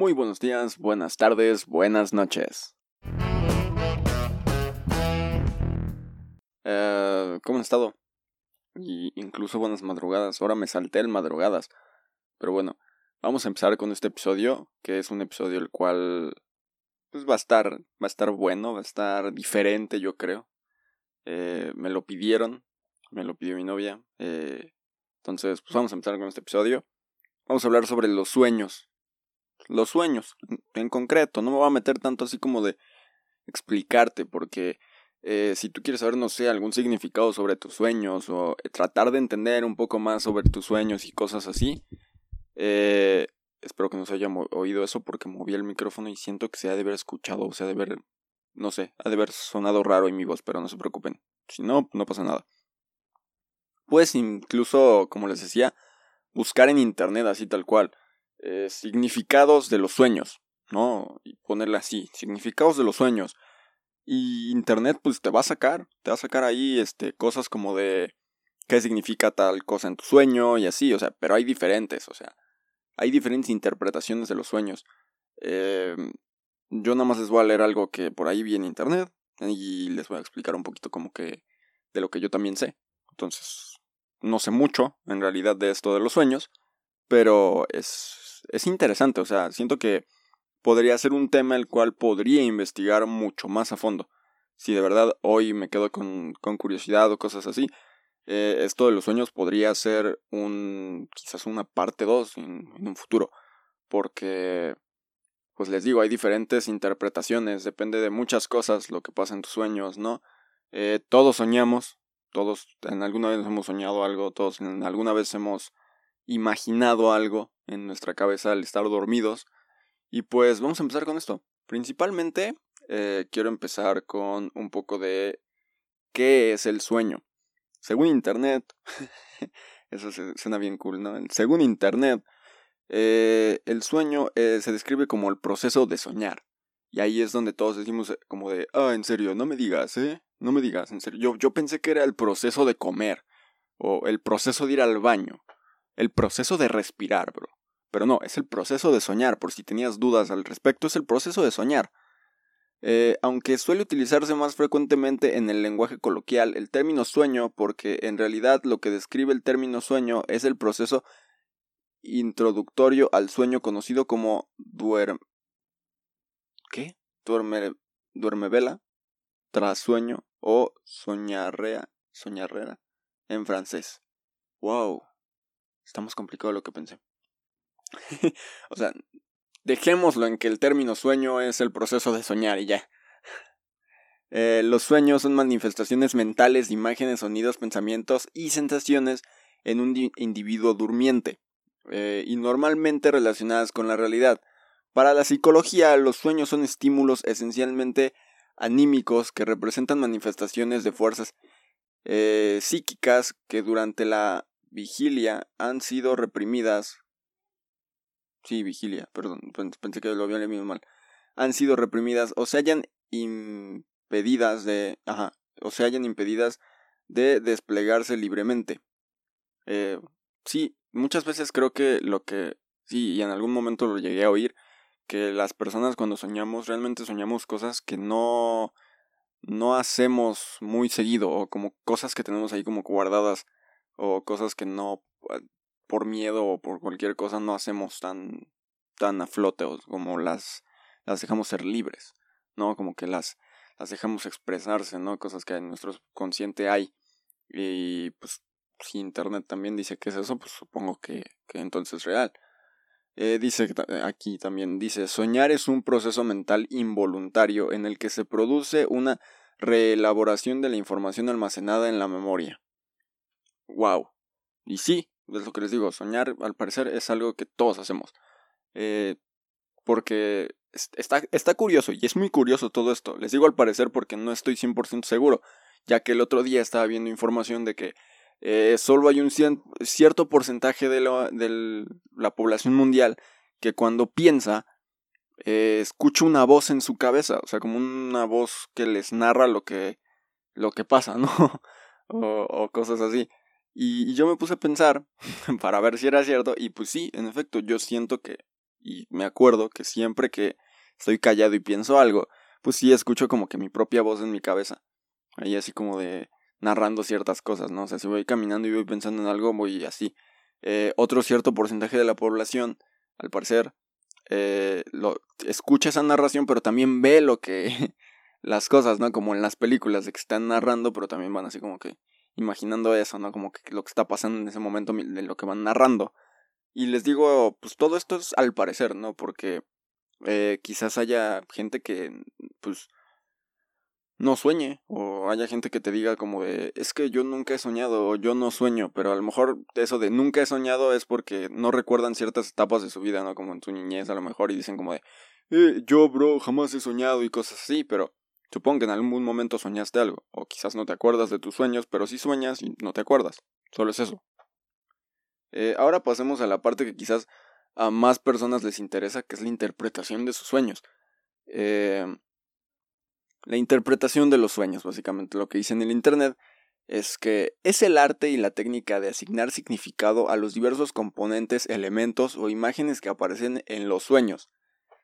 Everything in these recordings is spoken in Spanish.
Muy buenos días, buenas tardes, buenas noches. Eh, ¿Cómo han estado? Y incluso buenas madrugadas. Ahora me salté el madrugadas. Pero bueno, vamos a empezar con este episodio, que es un episodio el cual pues va a estar, va a estar bueno, va a estar diferente, yo creo. Eh, me lo pidieron, me lo pidió mi novia. Eh, entonces, pues vamos a empezar con este episodio. Vamos a hablar sobre los sueños. Los sueños, en concreto. No me voy a meter tanto así como de explicarte, porque eh, si tú quieres saber, no sé, algún significado sobre tus sueños o tratar de entender un poco más sobre tus sueños y cosas así, eh, espero que no se haya oído eso porque moví el micrófono y siento que se ha de haber escuchado, o sea, de haber, no sé, ha de haber sonado raro en mi voz, pero no se preocupen. Si no, no pasa nada. Puedes incluso, como les decía, buscar en internet así tal cual. Eh, significados de los sueños, ¿no? Y ponerle así, significados de los sueños. Y internet pues te va a sacar, te va a sacar ahí este, cosas como de qué significa tal cosa en tu sueño y así, o sea, pero hay diferentes, o sea, hay diferentes interpretaciones de los sueños. Eh, yo nada más les voy a leer algo que por ahí vi en internet y les voy a explicar un poquito como que de lo que yo también sé. Entonces, no sé mucho en realidad de esto de los sueños, pero es, es interesante, o sea, siento que podría ser un tema el cual podría investigar mucho más a fondo. Si de verdad hoy me quedo con, con curiosidad o cosas así, eh, esto de los sueños podría ser un quizás una parte 2 en, un futuro, porque pues les digo, hay diferentes interpretaciones, depende de muchas cosas lo que pasa en tus sueños, ¿no? Eh, todos soñamos, todos en alguna vez hemos soñado algo, todos en alguna vez hemos imaginado algo en nuestra cabeza al estar dormidos. Y pues vamos a empezar con esto. Principalmente eh, quiero empezar con un poco de qué es el sueño. Según Internet, eso suena bien cool, ¿no? Según Internet, eh, el sueño eh, se describe como el proceso de soñar. Y ahí es donde todos decimos como de, ah, en serio, no me digas, ¿eh? No me digas, en serio. Yo, yo pensé que era el proceso de comer. O el proceso de ir al baño. El proceso de respirar, bro. Pero no, es el proceso de soñar. Por si tenías dudas al respecto, es el proceso de soñar. Eh, aunque suele utilizarse más frecuentemente en el lenguaje coloquial el término sueño, porque en realidad lo que describe el término sueño es el proceso introductorio al sueño conocido como duerme. ¿Qué? Duerme, duerme vela, trasueño o soñarrea, soñarrera en francés. Wow, está más complicado lo que pensé. o sea, dejémoslo en que el término sueño es el proceso de soñar y ya. Eh, los sueños son manifestaciones mentales imágenes, sonidos, pensamientos y sensaciones en un individuo durmiente eh, y normalmente relacionadas con la realidad. Para la psicología, los sueños son estímulos esencialmente anímicos que representan manifestaciones de fuerzas eh, psíquicas que durante la vigilia han sido reprimidas. Sí, vigilia, perdón, pensé que lo había leído mal. Han sido reprimidas o se hayan impedidas de. Ajá, o se hayan impedidas de desplegarse libremente. Eh, sí, muchas veces creo que lo que. Sí, y en algún momento lo llegué a oír que las personas cuando soñamos realmente soñamos cosas que no no hacemos muy seguido o como cosas que tenemos ahí como guardadas o cosas que no ah, por miedo o por cualquier cosa no hacemos tan tan a flote o como las las dejamos ser libres, ¿no? Como que las las dejamos expresarse, ¿no? Cosas que en nuestro consciente hay y pues si internet también dice que es eso, pues supongo que, que entonces es real. Eh, dice eh, aquí también, dice, soñar es un proceso mental involuntario en el que se produce una reelaboración de la información almacenada en la memoria. Wow. Y sí, es lo que les digo, soñar al parecer es algo que todos hacemos. Eh, porque está, está curioso, y es muy curioso todo esto. Les digo al parecer porque no estoy 100% seguro, ya que el otro día estaba viendo información de que eh, solo hay un cierto porcentaje de la, población mundial que cuando piensa eh, escucha una voz en su cabeza, o sea, como una voz que les narra lo que, lo que pasa, ¿no? o, cosas así. Y, yo me puse a pensar para ver si era cierto, y pues sí, en efecto, yo siento que y me acuerdo que siempre que estoy callado y pienso algo, pues sí escucho como que mi propia voz en mi cabeza. Ahí así como de narrando ciertas cosas, ¿no? O sea, si voy caminando y voy pensando en algo, voy así. Eh, otro cierto porcentaje de la población, al parecer, eh, lo, escucha esa narración, pero también ve lo que... las cosas, ¿no? Como en las películas de que están narrando, pero también van así como que imaginando eso, ¿no? Como que lo que está pasando en ese momento de lo que van narrando. Y les digo, pues todo esto es al parecer, ¿no? Porque eh, quizás haya gente que, pues, no sueñe, o haya gente que te diga como de, es que yo nunca he soñado, o yo no sueño, pero a lo mejor eso de nunca he soñado es porque no recuerdan ciertas etapas de su vida, ¿no? Como en su niñez a lo mejor, y dicen como de, eh, yo, bro, jamás he soñado y cosas así, pero supongo que en algún momento soñaste algo, o quizás no te acuerdas de tus sueños, pero sí sueñas y no te acuerdas, solo es eso. Eh, ahora pasemos a la parte que quizás a más personas les interesa, que es la interpretación de sus sueños. Eh, la interpretación de los sueños, básicamente lo que dice en el Internet, es que es el arte y la técnica de asignar significado a los diversos componentes, elementos o imágenes que aparecen en los sueños.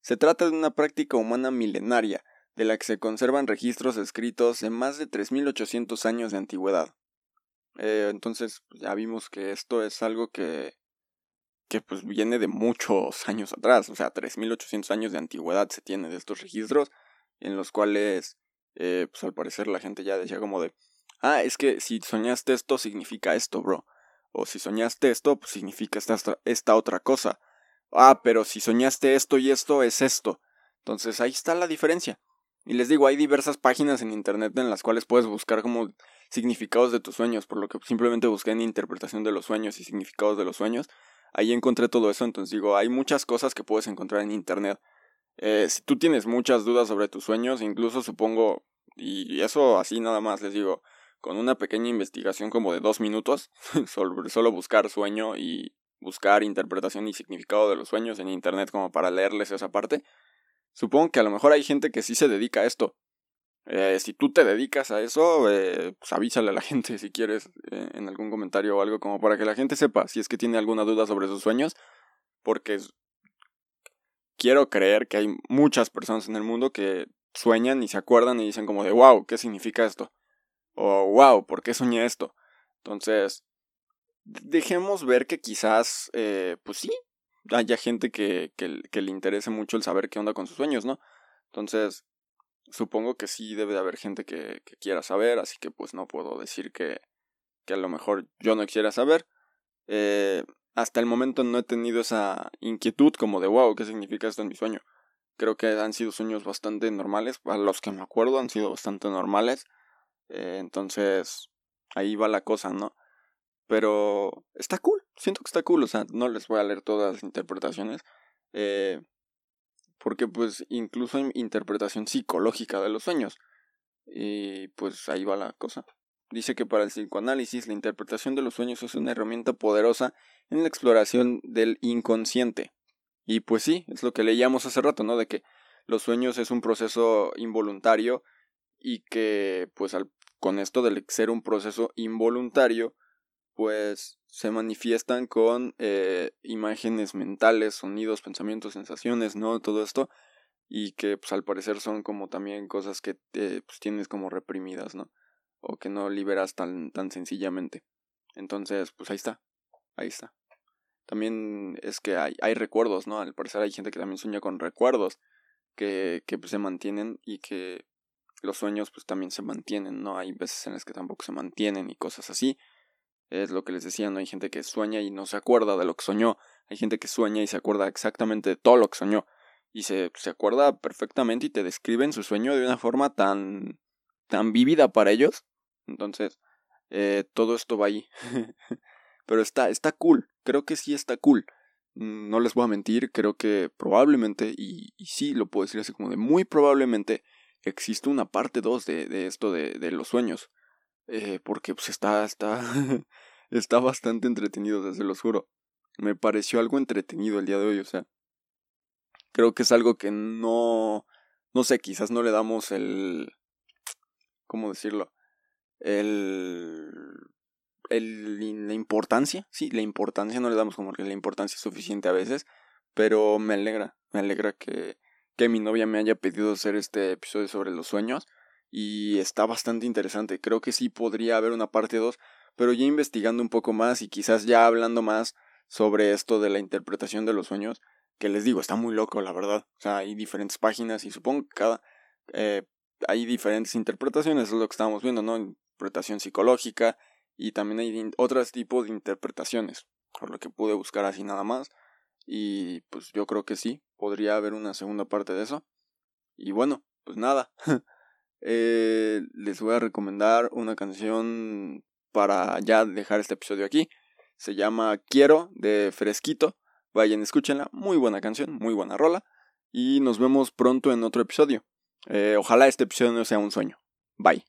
Se trata de una práctica humana milenaria, de la que se conservan registros escritos de más de 3.800 años de antigüedad. Eh, entonces pues, ya vimos que esto es algo que, que pues viene de muchos años atrás, o sea, 3.800 años de antigüedad se tiene de estos registros, en los cuales, eh, pues al parecer la gente ya decía como de, ah, es que si soñaste esto significa esto, bro, o si soñaste esto, pues significa esta, esta otra cosa, ah, pero si soñaste esto y esto es esto, entonces ahí está la diferencia. Y les digo, hay diversas páginas en internet en las cuales puedes buscar como significados de tus sueños, por lo que simplemente busqué en interpretación de los sueños y significados de los sueños. Ahí encontré todo eso, entonces digo, hay muchas cosas que puedes encontrar en internet. Eh, si tú tienes muchas dudas sobre tus sueños, incluso supongo, y eso así nada más les digo, con una pequeña investigación como de dos minutos, sobre solo buscar sueño y buscar interpretación y significado de los sueños en internet como para leerles esa parte, supongo que a lo mejor hay gente que sí se dedica a esto, eh, si tú te dedicas a eso, eh, pues avísale a la gente si quieres eh, en algún comentario o algo como para que la gente sepa si es que tiene alguna duda sobre sus sueños, porque quiero creer que hay muchas personas en el mundo que sueñan y se acuerdan y dicen como de wow, ¿qué significa esto? O wow, ¿por qué soñé esto? Entonces, dejemos ver que quizás, pues sí, haya gente que, que, le interese mucho el saber qué onda con sus sueños, ¿no? Entonces, supongo que sí debe de haber gente que, quiera saber, así que pues no puedo decir que, que a lo mejor yo no quiera saber. Eh, hasta el momento no he tenido esa inquietud como de wow, ¿qué significa esto en mi sueño? Creo que han sido sueños bastante normales, a los que me acuerdo han sido bastante normales. Eh, entonces, ahí va la cosa, ¿no? Pero está cool, siento que está cool, o sea, no les voy a leer todas las interpretaciones. Eh, porque pues incluso hay interpretación psicológica de los sueños. Y pues ahí va la cosa. Dice que para el psicoanálisis la interpretación de los sueños es una herramienta poderosa en la exploración del inconsciente. Y pues sí, es lo que leíamos hace rato, ¿no? De que los sueños es un proceso involuntario y que pues al, con esto del ser un proceso involuntario, pues se manifiestan con eh, imágenes mentales, sonidos, pensamientos, sensaciones, ¿no? Todo esto. Y que pues al parecer son como también cosas que pues, tienes como reprimidas, ¿no? O que no liberas tan, tan sencillamente. Entonces, pues ahí está. Ahí está. También es que hay, hay recuerdos, ¿no? Al parecer hay gente que también sueña con recuerdos que, que pues, se mantienen y que los sueños pues también se mantienen, ¿no? Hay veces en las que tampoco se mantienen y cosas así. Es lo que les decía, ¿no? Hay gente que sueña y no se acuerda de lo que soñó. Hay gente que sueña y se acuerda exactamente de todo lo que soñó. Y se, se acuerda perfectamente y te describen su sueño de una forma tan, tan vívida para ellos. Entonces, eh, todo esto va ahí. Pero está, está cool. Creo que sí está cool. No les voy a mentir, creo que probablemente, y, y sí lo puedo decir así como de muy probablemente, existe una parte 2 de, de esto de, de los sueños. Eh, porque pues está, está, está bastante entretenido, desde lo juro. Me pareció algo entretenido el día de hoy, o sea. Creo que es algo que no, no sé, quizás no le damos el, ¿cómo decirlo? El, el, la importancia, sí, la importancia no le damos como que la importancia suficiente a veces, pero me alegra, me alegra que, que mi novia me haya pedido hacer este episodio sobre los sueños y está bastante interesante. Creo que sí podría haber una parte 2, pero ya investigando un poco más y quizás ya hablando más sobre esto de la interpretación de los sueños, que les digo, está muy loco, la verdad. O sea, hay diferentes páginas y supongo que cada... Eh, hay diferentes interpretaciones, es lo que estábamos viendo, ¿no? Interpretación psicológica y también hay otros tipos de interpretaciones, por lo que pude buscar así nada más. Y pues yo creo que sí, podría haber una segunda parte de eso. Y bueno, pues nada. eh, les voy a recomendar una canción para ya dejar este episodio aquí. Se llama Quiero de Fresquito. Vayan, escúchenla. Muy buena canción, muy buena rola. Y nos vemos pronto en otro episodio. Eh, ojalá este episodio no sea un sueño. Bye.